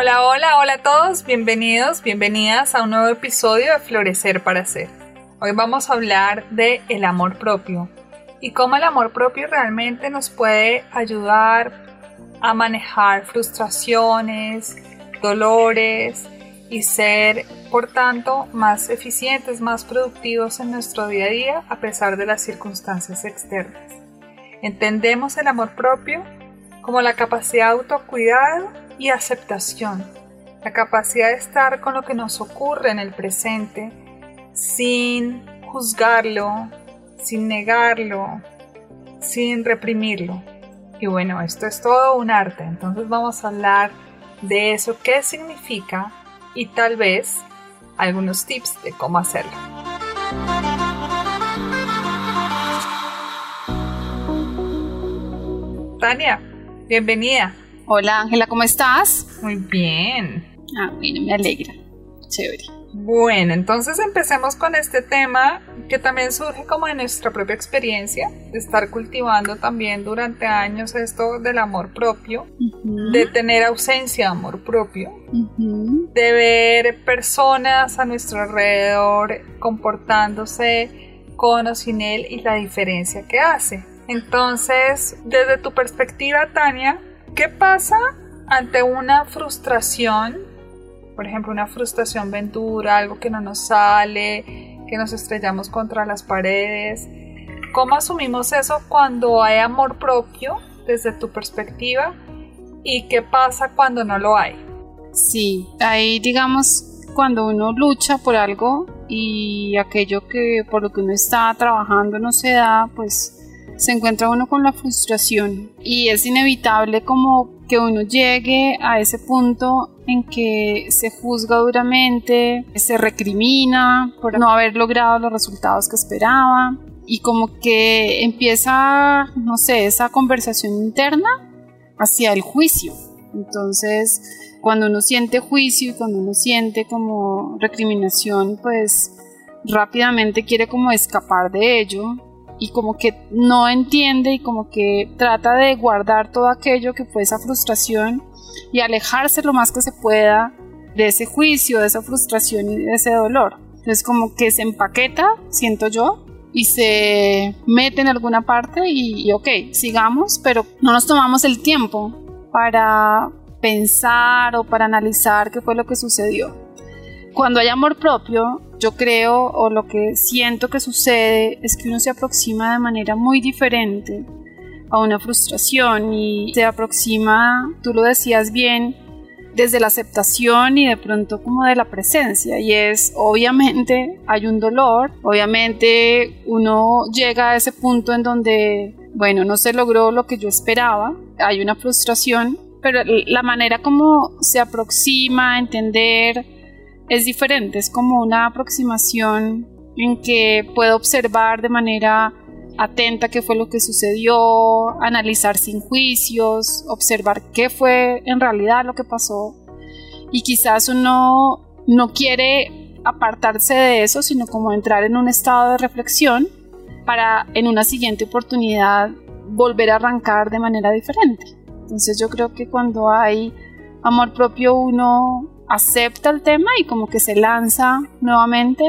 Hola, hola, hola a todos, bienvenidos, bienvenidas a un nuevo episodio de Florecer para Ser. Hoy vamos a hablar de el amor propio y cómo el amor propio realmente nos puede ayudar a manejar frustraciones, dolores y ser, por tanto, más eficientes, más productivos en nuestro día a día a pesar de las circunstancias externas. Entendemos el amor propio como la capacidad de autocuidado y aceptación, la capacidad de estar con lo que nos ocurre en el presente sin juzgarlo, sin negarlo, sin reprimirlo. Y bueno, esto es todo un arte, entonces vamos a hablar de eso, qué significa y tal vez algunos tips de cómo hacerlo. Tania, bienvenida. Hola Ángela, ¿cómo estás? Muy bien. Ah, bueno, me alegra. Chévere. Bueno, entonces empecemos con este tema que también surge como de nuestra propia experiencia, de estar cultivando también durante años esto del amor propio, de tener ausencia de amor propio, de ver personas a nuestro alrededor comportándose con o sin él y la diferencia que hace. Entonces, desde tu perspectiva, Tania, ¿Qué pasa ante una frustración? Por ejemplo, una frustración ventura, algo que no nos sale, que nos estrellamos contra las paredes. ¿Cómo asumimos eso cuando hay amor propio desde tu perspectiva? ¿Y qué pasa cuando no lo hay? Sí, ahí digamos cuando uno lucha por algo y aquello que por lo que uno está trabajando no se da, pues se encuentra uno con la frustración y es inevitable como que uno llegue a ese punto en que se juzga duramente, se recrimina por no haber logrado los resultados que esperaba y como que empieza, no sé, esa conversación interna hacia el juicio. Entonces, cuando uno siente juicio y cuando uno siente como recriminación, pues rápidamente quiere como escapar de ello y como que no entiende y como que trata de guardar todo aquello que fue esa frustración y alejarse lo más que se pueda de ese juicio, de esa frustración y de ese dolor. Entonces como que se empaqueta, siento yo, y se mete en alguna parte y, y ok, sigamos, pero no nos tomamos el tiempo para pensar o para analizar qué fue lo que sucedió. Cuando hay amor propio, yo creo o lo que siento que sucede es que uno se aproxima de manera muy diferente a una frustración y se aproxima, tú lo decías bien, desde la aceptación y de pronto como de la presencia. Y es obviamente hay un dolor, obviamente uno llega a ese punto en donde bueno, no se logró lo que yo esperaba, hay una frustración, pero la manera como se aproxima a entender es diferente, es como una aproximación en que puedo observar de manera atenta qué fue lo que sucedió, analizar sin juicios, observar qué fue en realidad lo que pasó y quizás uno no quiere apartarse de eso, sino como entrar en un estado de reflexión para en una siguiente oportunidad volver a arrancar de manera diferente. Entonces yo creo que cuando hay amor propio uno acepta el tema y como que se lanza nuevamente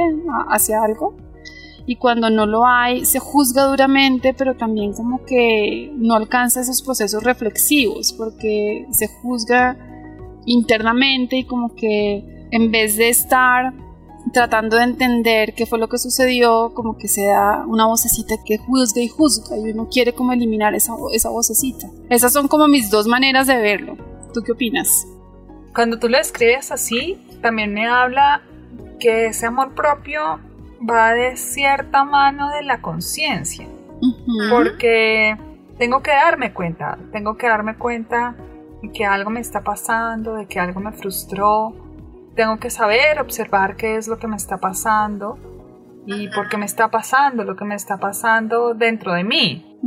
hacia algo. Y cuando no lo hay, se juzga duramente, pero también como que no alcanza esos procesos reflexivos, porque se juzga internamente y como que en vez de estar tratando de entender qué fue lo que sucedió, como que se da una vocecita que juzga y juzga y uno quiere como eliminar esa, esa vocecita. Esas son como mis dos maneras de verlo. ¿Tú qué opinas? Cuando tú lo escribes así, también me habla que ese amor propio va de cierta mano de la conciencia. Porque tengo que darme cuenta, tengo que darme cuenta que algo me está pasando, de que algo me frustró. Tengo que saber, observar qué es lo que me está pasando y por qué me está pasando, lo que me está pasando dentro de mí.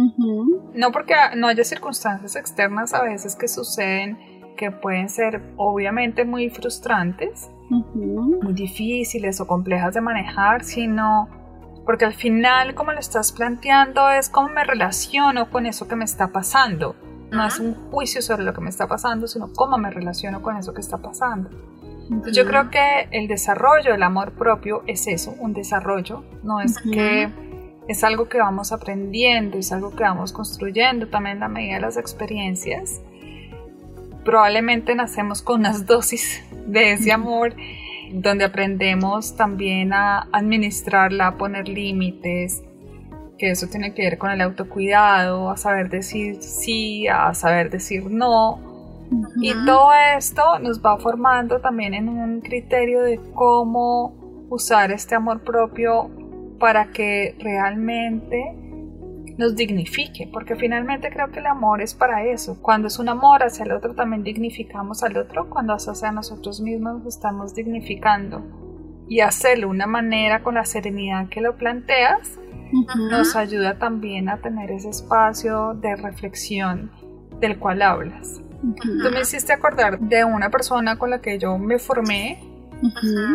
No porque no haya circunstancias externas a veces que suceden que pueden ser obviamente muy frustrantes, muy difíciles o complejas de manejar, sino porque al final como lo estás planteando es cómo me relaciono con eso que me está pasando. No es un juicio sobre lo que me está pasando, sino cómo me relaciono con eso que está pasando. Yo creo que el desarrollo del amor propio es eso, un desarrollo, no es que es algo que vamos aprendiendo, es algo que vamos construyendo también a medida de las experiencias. Probablemente nacemos con unas dosis de ese amor donde aprendemos también a administrarla, a poner límites, que eso tiene que ver con el autocuidado, a saber decir sí, a saber decir no, y todo esto nos va formando también en un criterio de cómo usar este amor propio para que realmente nos dignifique, porque finalmente creo que el amor es para eso. Cuando es un amor hacia el otro, también dignificamos al otro, cuando es hacia nosotros mismos, nos estamos dignificando. Y hacerlo de una manera con la serenidad que lo planteas, nos ayuda también a tener ese espacio de reflexión del cual hablas. Tú me hiciste acordar de una persona con la que yo me formé,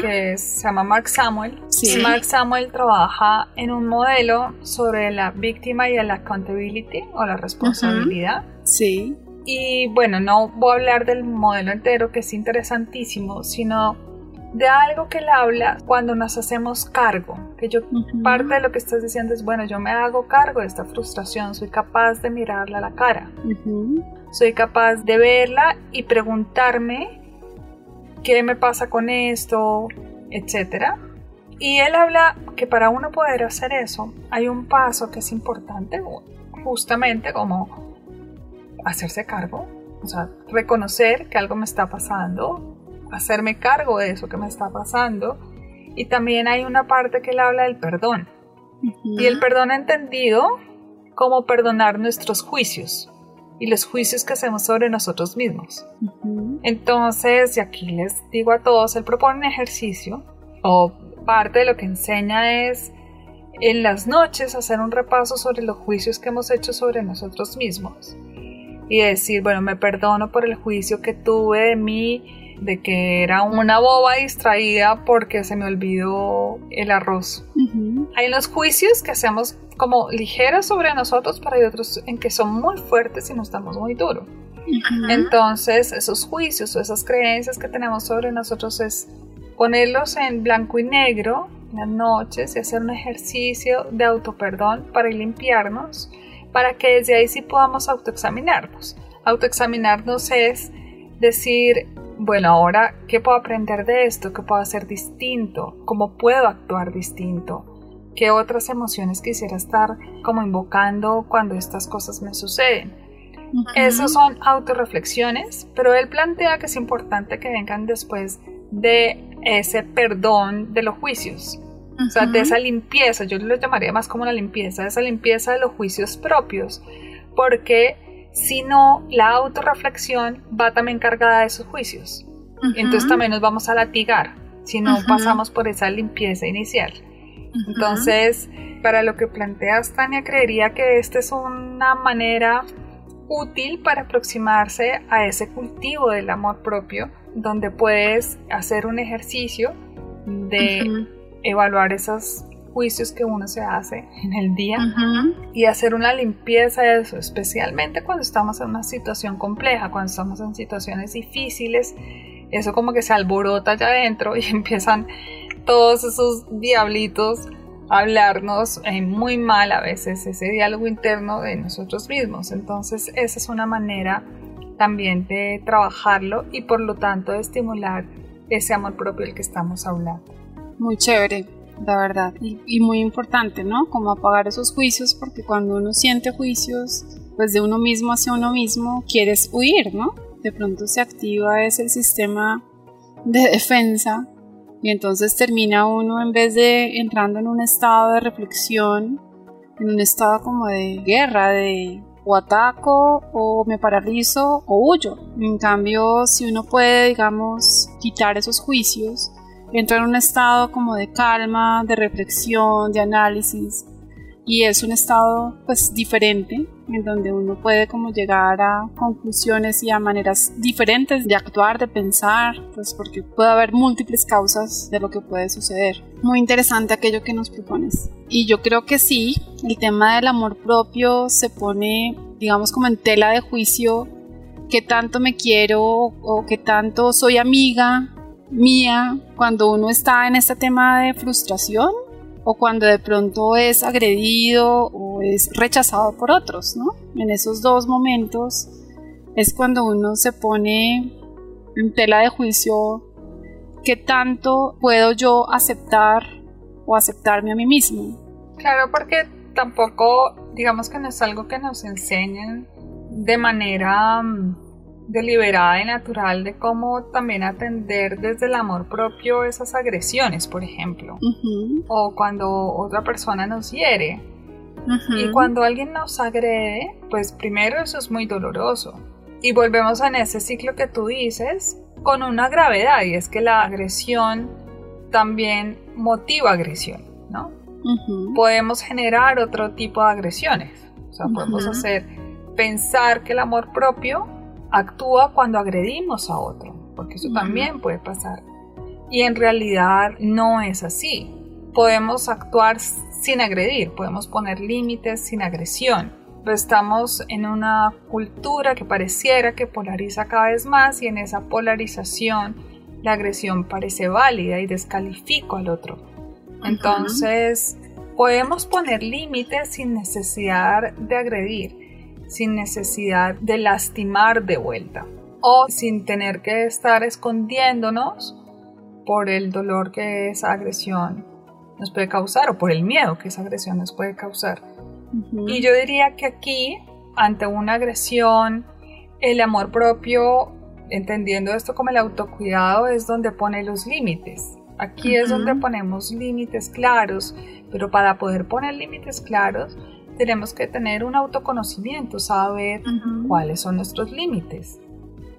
que se llama Mark Samuel. Mark Samuel trabaja en un modelo sobre la víctima y el accountability o la responsabilidad. Sí. Y bueno, no voy a hablar del modelo entero, que es interesantísimo, sino de algo que él habla cuando nos hacemos cargo. Que yo, parte de lo que estás diciendo es, bueno, yo me hago cargo de esta frustración, soy capaz de mirarla a la cara soy capaz de verla y preguntarme qué me pasa con esto, etc. Y él habla que para uno poder hacer eso hay un paso que es importante, justamente como hacerse cargo, o sea, reconocer que algo me está pasando, hacerme cargo de eso que me está pasando. Y también hay una parte que él habla del perdón. Y el perdón entendido como perdonar nuestros juicios y los juicios que hacemos sobre nosotros mismos. Entonces, y aquí les digo a todos, él propone un ejercicio o parte de lo que enseña es en las noches hacer un repaso sobre los juicios que hemos hecho sobre nosotros mismos y decir, bueno, me perdono por el juicio que tuve de mí, de que era una boba distraída porque se me olvidó el arroz. Hay los juicios que hacemos como ligeros sobre nosotros, pero hay otros en que son muy fuertes y nos damos muy duro. Entonces, esos juicios o esas creencias que tenemos sobre nosotros es ponerlos en blanco y negro en las noches y hacer un ejercicio de autoperdón para limpiarnos, para que desde ahí sí podamos autoexaminarnos. Autoexaminarnos es decir, bueno, ahora, ¿qué puedo aprender de esto? ¿Qué puedo hacer distinto? ¿Cómo puedo actuar distinto? ¿Qué otras emociones quisiera estar como invocando cuando estas cosas me suceden? Esas son autorreflexiones, pero él plantea que es importante que vengan después de ese perdón de los juicios. O sea, de esa limpieza, yo lo llamaría más como la limpieza, esa limpieza de los juicios propios, porque si no, la autorreflexión va también cargada de esos juicios. Entonces también nos vamos a latigar si no pasamos por esa limpieza inicial. Entonces, para lo que planteas, Tania, creería que esta es una manera útil para aproximarse a ese cultivo del amor propio, donde puedes hacer un ejercicio de evaluar esos juicios que uno se hace en el día y hacer una limpieza de eso, especialmente cuando estamos en una situación compleja, cuando estamos en situaciones difíciles, eso como que se alborota allá adentro y empiezan todos esos diablitos hablarnos eh, muy mal a veces, ese diálogo interno de nosotros mismos. Entonces esa es una manera también de trabajarlo y por lo tanto de estimular ese amor propio del que estamos hablando. Muy chévere, la verdad, y, y, muy importante, ¿no? Como apagar esos juicios, porque cuando uno siente juicios, pues de uno mismo hacia uno mismo, quieres huir, ¿no? De pronto se activa ese sistema de defensa y entonces termina uno en vez de entrando en un estado de reflexión, en un estado como de guerra, de o ataco o me paralizo o huyo. En cambio, si uno puede, digamos, quitar esos juicios, entra en un estado como de calma, de reflexión, de análisis, y es un estado pues diferente en donde uno puede como llegar a conclusiones y a maneras diferentes de actuar, de pensar, pues porque puede haber múltiples causas de lo que puede suceder. Muy interesante aquello que nos propones. Y yo creo que sí, el tema del amor propio se pone, digamos, como en tela de juicio qué tanto me quiero o qué tanto soy amiga mía cuando uno está en este tema de frustración o cuando de pronto es agredido o es rechazado por otros, ¿no? En esos dos momentos es cuando uno se pone en tela de juicio qué tanto puedo yo aceptar o aceptarme a mí mismo. Claro, porque tampoco, digamos que no es algo que nos enseñen de manera mm, deliberada y natural de cómo también atender desde el amor propio esas agresiones, por ejemplo, o cuando otra persona nos hiere. Y cuando alguien nos agrede, pues primero eso es muy doloroso. Y volvemos en ese ciclo que tú dices con una gravedad y es que la agresión también motiva agresión, ¿no? Podemos generar otro tipo de agresiones. O sea, podemos hacer pensar que el amor propio actúa cuando agredimos a otro, porque eso también puede pasar. Y en realidad no es así. Podemos actuar sin agredir, podemos poner límites sin agresión. Pero estamos en una cultura que pareciera que polariza cada vez más y en esa polarización la agresión parece válida y descalifico al otro. Entonces, podemos poner límites sin necesidad de agredir sin necesidad de lastimar de vuelta o sin tener que estar escondiéndonos por el dolor que esa agresión nos puede causar o por el miedo que esa agresión nos puede causar. Y yo diría que aquí, ante una agresión, el amor propio, entendiendo esto como el autocuidado, es donde pone los límites. Aquí es donde ponemos límites claros, pero para poder poner límites claros, tenemos que tener un autoconocimiento, saber cuáles son nuestros límites.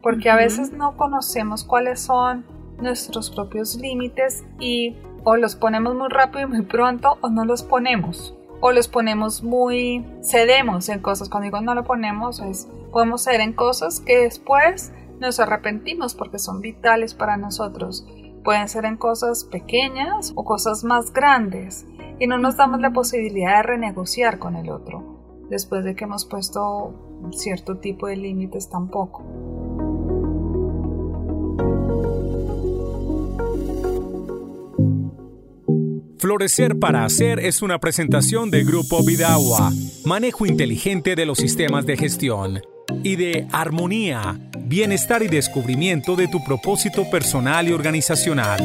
Porque a veces no conocemos cuáles son nuestros propios límites y o los ponemos muy rápido y muy pronto o no los ponemos. O los ponemos muy, cedemos en cosas. Cuando digo no lo ponemos, es podemos ceder en cosas que después nos arrepentimos porque son vitales para nosotros. Pueden ser en cosas pequeñas o cosas más grandes y no nos damos la posibilidad de renegociar con el otro después de que hemos puesto cierto tipo de límites tampoco. Florecer para Hacer es una presentación de Grupo Vidagua, manejo inteligente de los sistemas de gestión, y de Armonía, bienestar y descubrimiento de tu propósito personal y organizacional.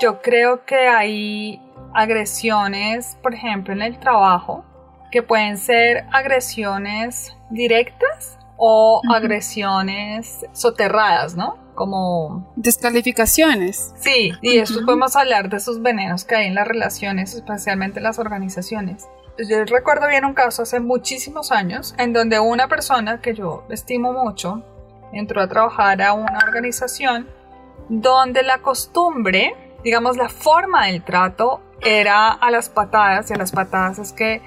Yo creo que hay agresiones, por ejemplo, en el trabajo, que pueden ser agresiones directas o agresiones soterradas, ¿no? Como... Descalificaciones. Sí, y después podemos hablar de esos venenos que hay en las relaciones, especialmente en las organizaciones. Yo recuerdo bien un caso hace muchísimos años en donde una persona que yo estimo mucho entró a trabajar a una organización donde la costumbre digamos, la forma del trato era a las patadas y a las patadas es que,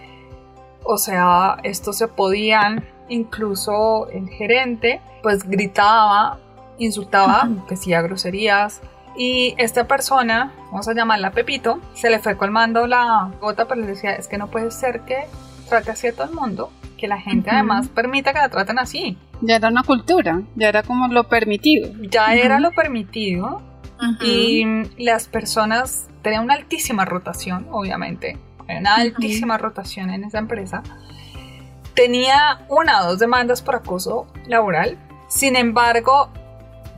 o sea, esto se podían, incluso el gerente, pues gritaba, insultaba, decía groserías. Y esta persona, vamos a llamarla Pepito, se le fue colmando la gota, pero le decía, es que no puede ser que trate así a todo el mundo, que la gente además permita que la traten así. Ya era una cultura, ya era como lo permitido. Ya era lo permitido y las personas tenían una altísima rotación, obviamente, una altísima rotación en esa empresa. Tenía una o dos demandas por acoso laboral, sin embargo,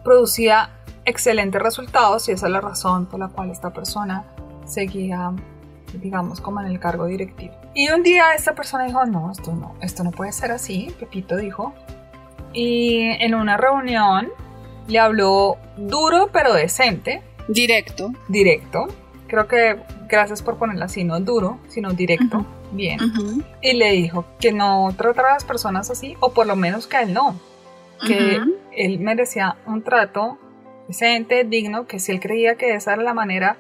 producía excelentes resultados y esa es la razón por la cual esta persona seguía, digamos, como en el cargo directivo. Y un día esta persona dijo, no, esto no, esto no puede ser así, Pepito dijo. Y en una reunión le habló duro pero decente. Directo. Directo. Creo que gracias por ponerla así, no duro, sino directo. bien. Y le dijo que no tratara a las personas así, o por lo menos que a él no. Que él merecía un trato decente, digno, que si él creía que esa era la manera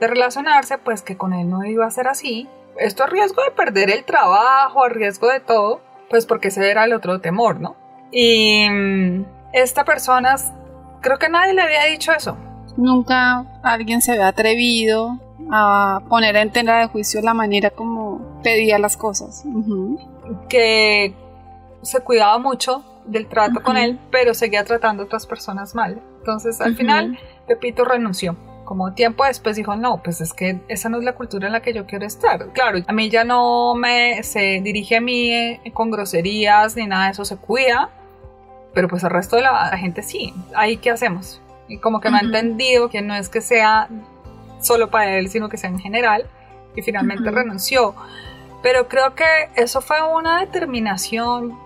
de relacionarse, pues que con él no iba a ser así. Esto a riesgo de perder el trabajo, a riesgo de todo, pues porque ese era el otro temor, ¿no? Y mm, esta persona, creo que nadie le había dicho eso. Nunca alguien se había atrevido a poner en tela de juicio la manera como pedía las cosas. Que se cuidaba mucho del trato con él, pero seguía tratando a otras personas mal. Entonces, al final, Pepito renunció. Como tiempo después dijo, no, pues es que esa no es la cultura en la que yo quiero estar. Claro, a mí ya no me se dirige a mí eh, con groserías ni nada de eso, se cuida, pero pues el resto de la, gente sí. Ahí, ¿qué hacemos? Y como que no ha entendido que no es que sea solo para él, sino que sea en general, y finalmente renunció. Pero creo que eso fue una determinación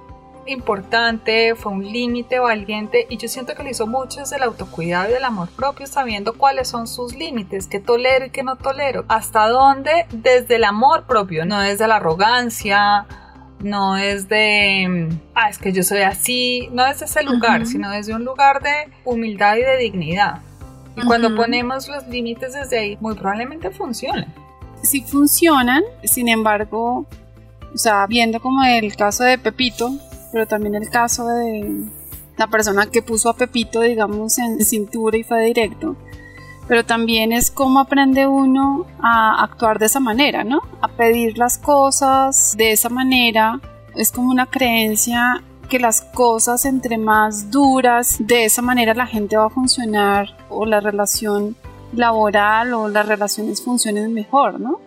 importante, fue un límite valiente y yo siento que lo hizo mucho desde el autocuidado y del amor propio, sabiendo cuáles son sus límites, qué tolero y qué no tolero, hasta dónde desde el amor propio, no desde la arrogancia, no es de, ah, es que yo soy así, no desde ese lugar, sino desde un lugar de humildad y de dignidad. Y cuando ponemos los límites desde ahí, muy probablemente funcionen. Sí funcionan, sin embargo, o sea, viendo como el caso de Pepito, pero también el caso de la persona que puso a Pepito, digamos, en cintura y fue directo. Pero también es cómo aprende uno a actuar de esa manera, ¿no? A pedir las cosas de esa manera. Es como una creencia que las cosas entre más duras, de esa manera la gente va a funcionar o la relación laboral o las relaciones funcionen mejor, ¿no?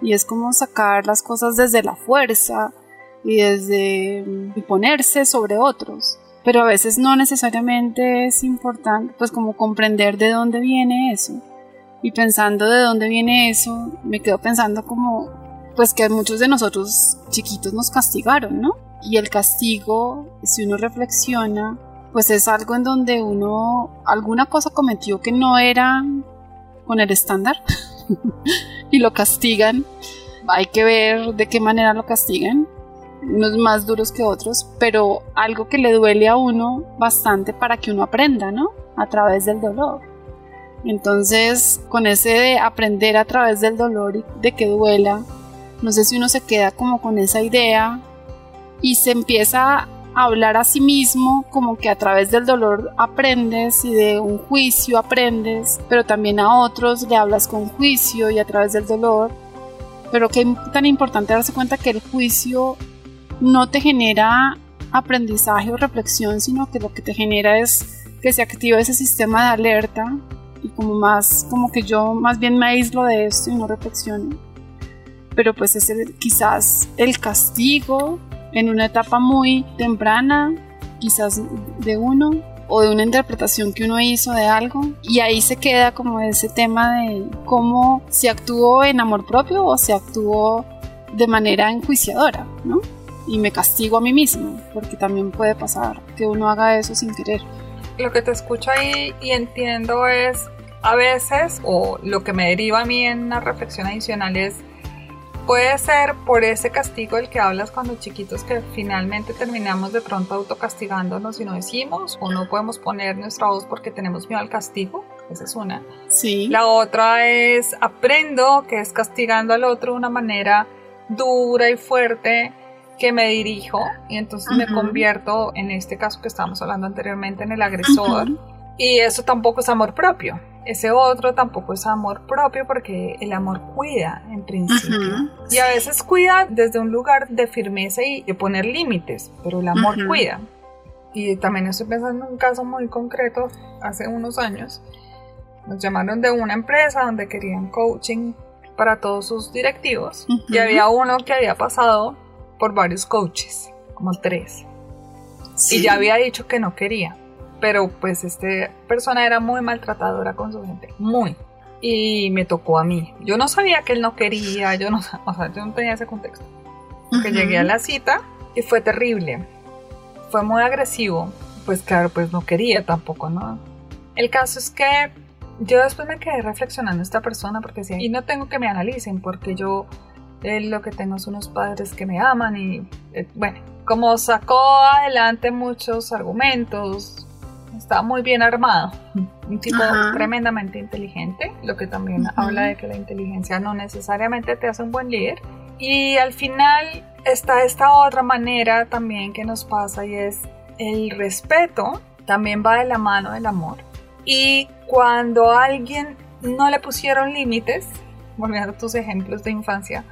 Y es como sacar las cosas desde la fuerza, y desde ponerse sobre otros. Pero a veces no necesariamente es importante, pues como comprender de dónde viene eso. Y pensando de dónde viene eso, me quedo pensando como, pues que muchos de nosotros chiquitos nos castigaron, ¿no? Y el castigo, si uno reflexiona, pues es algo en donde uno alguna cosa cometió que no era con el estándar y lo castigan. Hay que ver de qué manera lo castigan unos más duros que otros, pero algo que le duele a uno bastante para que uno aprenda, ¿no? A través del dolor. Entonces, con ese de aprender a través del dolor y de que duela, no sé si uno se queda como con esa idea y se empieza a hablar a sí mismo como que a través del dolor aprendes y de un juicio aprendes, pero también a otros le hablas con juicio y a través del dolor. Pero que tan importante darse cuenta que el juicio no te genera aprendizaje o reflexión, sino que lo que te genera es que se activa ese sistema de alerta y como más, como que yo más bien me aíslo de esto y no reflexiono. Pero pues es quizás el castigo en una etapa muy temprana, quizás de uno, o de una interpretación que uno hizo de algo y ahí se queda como ese tema de cómo se actuó en amor propio o se actuó de manera enjuiciadora, ¿no? Y me castigo a mí mismo, porque también puede pasar que uno haga eso sin querer. Lo que te escucho ahí y entiendo es a veces, o lo que me deriva a mí en una reflexión adicional es, puede ser por ese castigo del que hablas cuando chiquitos que finalmente terminamos de pronto autocastigándonos y no decimos, o no podemos poner nuestra voz porque tenemos miedo al castigo. Esa es una. Sí. La otra es aprendo que es castigando al otro de una manera dura y fuerte que me dirijo y entonces me convierto, en este caso que estábamos hablando anteriormente, en el agresor. Y eso tampoco es amor propio. Ese otro tampoco es amor propio porque el amor cuida en principio. Y a veces cuida desde un lugar de firmeza y de poner límites, pero el amor cuida. Y también estoy pensando en un caso muy concreto, hace unos años, nos llamaron de una empresa donde querían coaching para todos sus directivos y había uno que había pasado por varios coaches, como tres. Y ya había dicho que no quería, pero pues esta persona era muy maltratadora con su gente, muy. Y me tocó a mí. Yo no sabía que él no quería, yo no, o sea, yo no tenía ese contexto. Que llegué a la cita y fue terrible. Fue muy agresivo. Pues claro, pues no quería tampoco, ¿no? El caso es que yo después me quedé reflexionando esta persona porque decía, y no tengo que me analicen porque yo eh, lo que tengo son unos padres que me aman y eh, bueno, como sacó adelante muchos argumentos, está muy bien armado, un tipo tremendamente inteligente, lo que también habla de que la inteligencia no necesariamente te hace un buen líder. Y al final está esta otra manera también que nos pasa y es el respeto también va de la mano del amor. Y cuando a alguien no le pusieron límites, volviendo a tus ejemplos de infancia,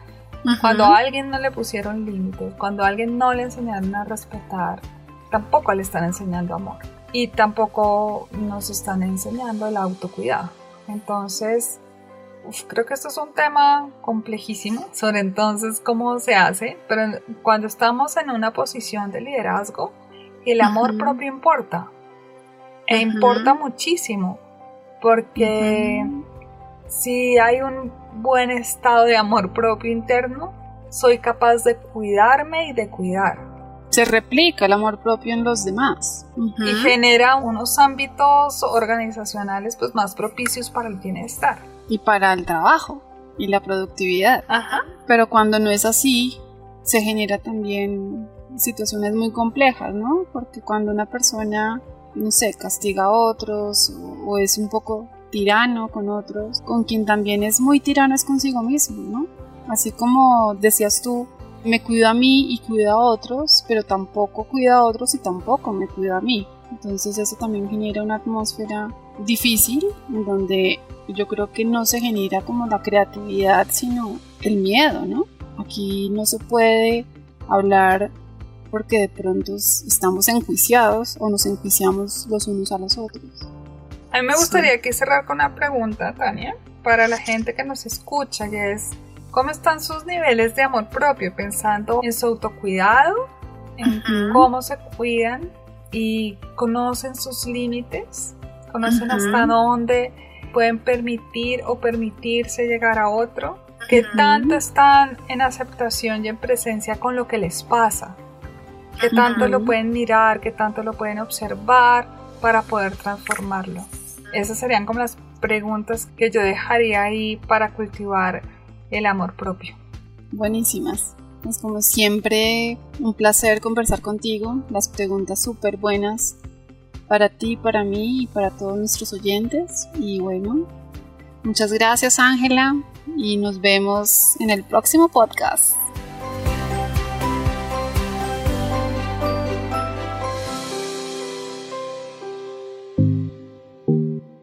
cuando a alguien no le pusieron límites, cuando a alguien no le enseñaron a respetar, tampoco le están enseñando amor. Y tampoco nos están enseñando el autocuidado. Entonces, creo que esto es un tema complejísimo sobre entonces cómo se hace, pero cuando estamos en una posición de liderazgo, el amor propio importa. E importa muchísimo, porque si hay un buen estado de amor propio interno, soy capaz de cuidarme y de cuidar. Se replica el amor propio en los demás. Y genera unos ámbitos organizacionales pues, más propicios para el bienestar. Y para el trabajo y la productividad. Pero cuando no es así, se genera también situaciones muy complejas, ¿no? Porque cuando una persona, no sé, castiga a otros o, es un poco tirano con otros, con quien también es muy tirano es consigo mismo, ¿no? Así como decías tú, me cuido a mí y cuido a otros, pero tampoco cuido a otros y tampoco me cuido a mí. Entonces eso también genera una atmósfera difícil en donde yo creo que no se genera como la creatividad, sino el miedo, ¿no? Aquí no se puede hablar porque de pronto estamos enjuiciados o nos enjuiciamos los unos a los otros. A mí me gustaría aquí cerrar con una pregunta, Tania, para la gente que nos escucha, y es, ¿cómo están sus niveles de amor propio? Pensando en su autocuidado, en cómo se cuidan y conocen sus límites, conocen hasta dónde pueden permitir o permitirse llegar a otro, que tanto están en aceptación y en presencia con lo que les pasa, qué tanto lo pueden mirar, qué tanto lo pueden observar para poder transformarlo. Esas serían como las preguntas que yo dejaría ahí para cultivar el amor propio. Buenísimas. Es como siempre un placer conversar contigo. Las preguntas súper buenas para ti, para mí y para todos nuestros oyentes. Y bueno, muchas gracias Ángela y nos vemos en el próximo podcast.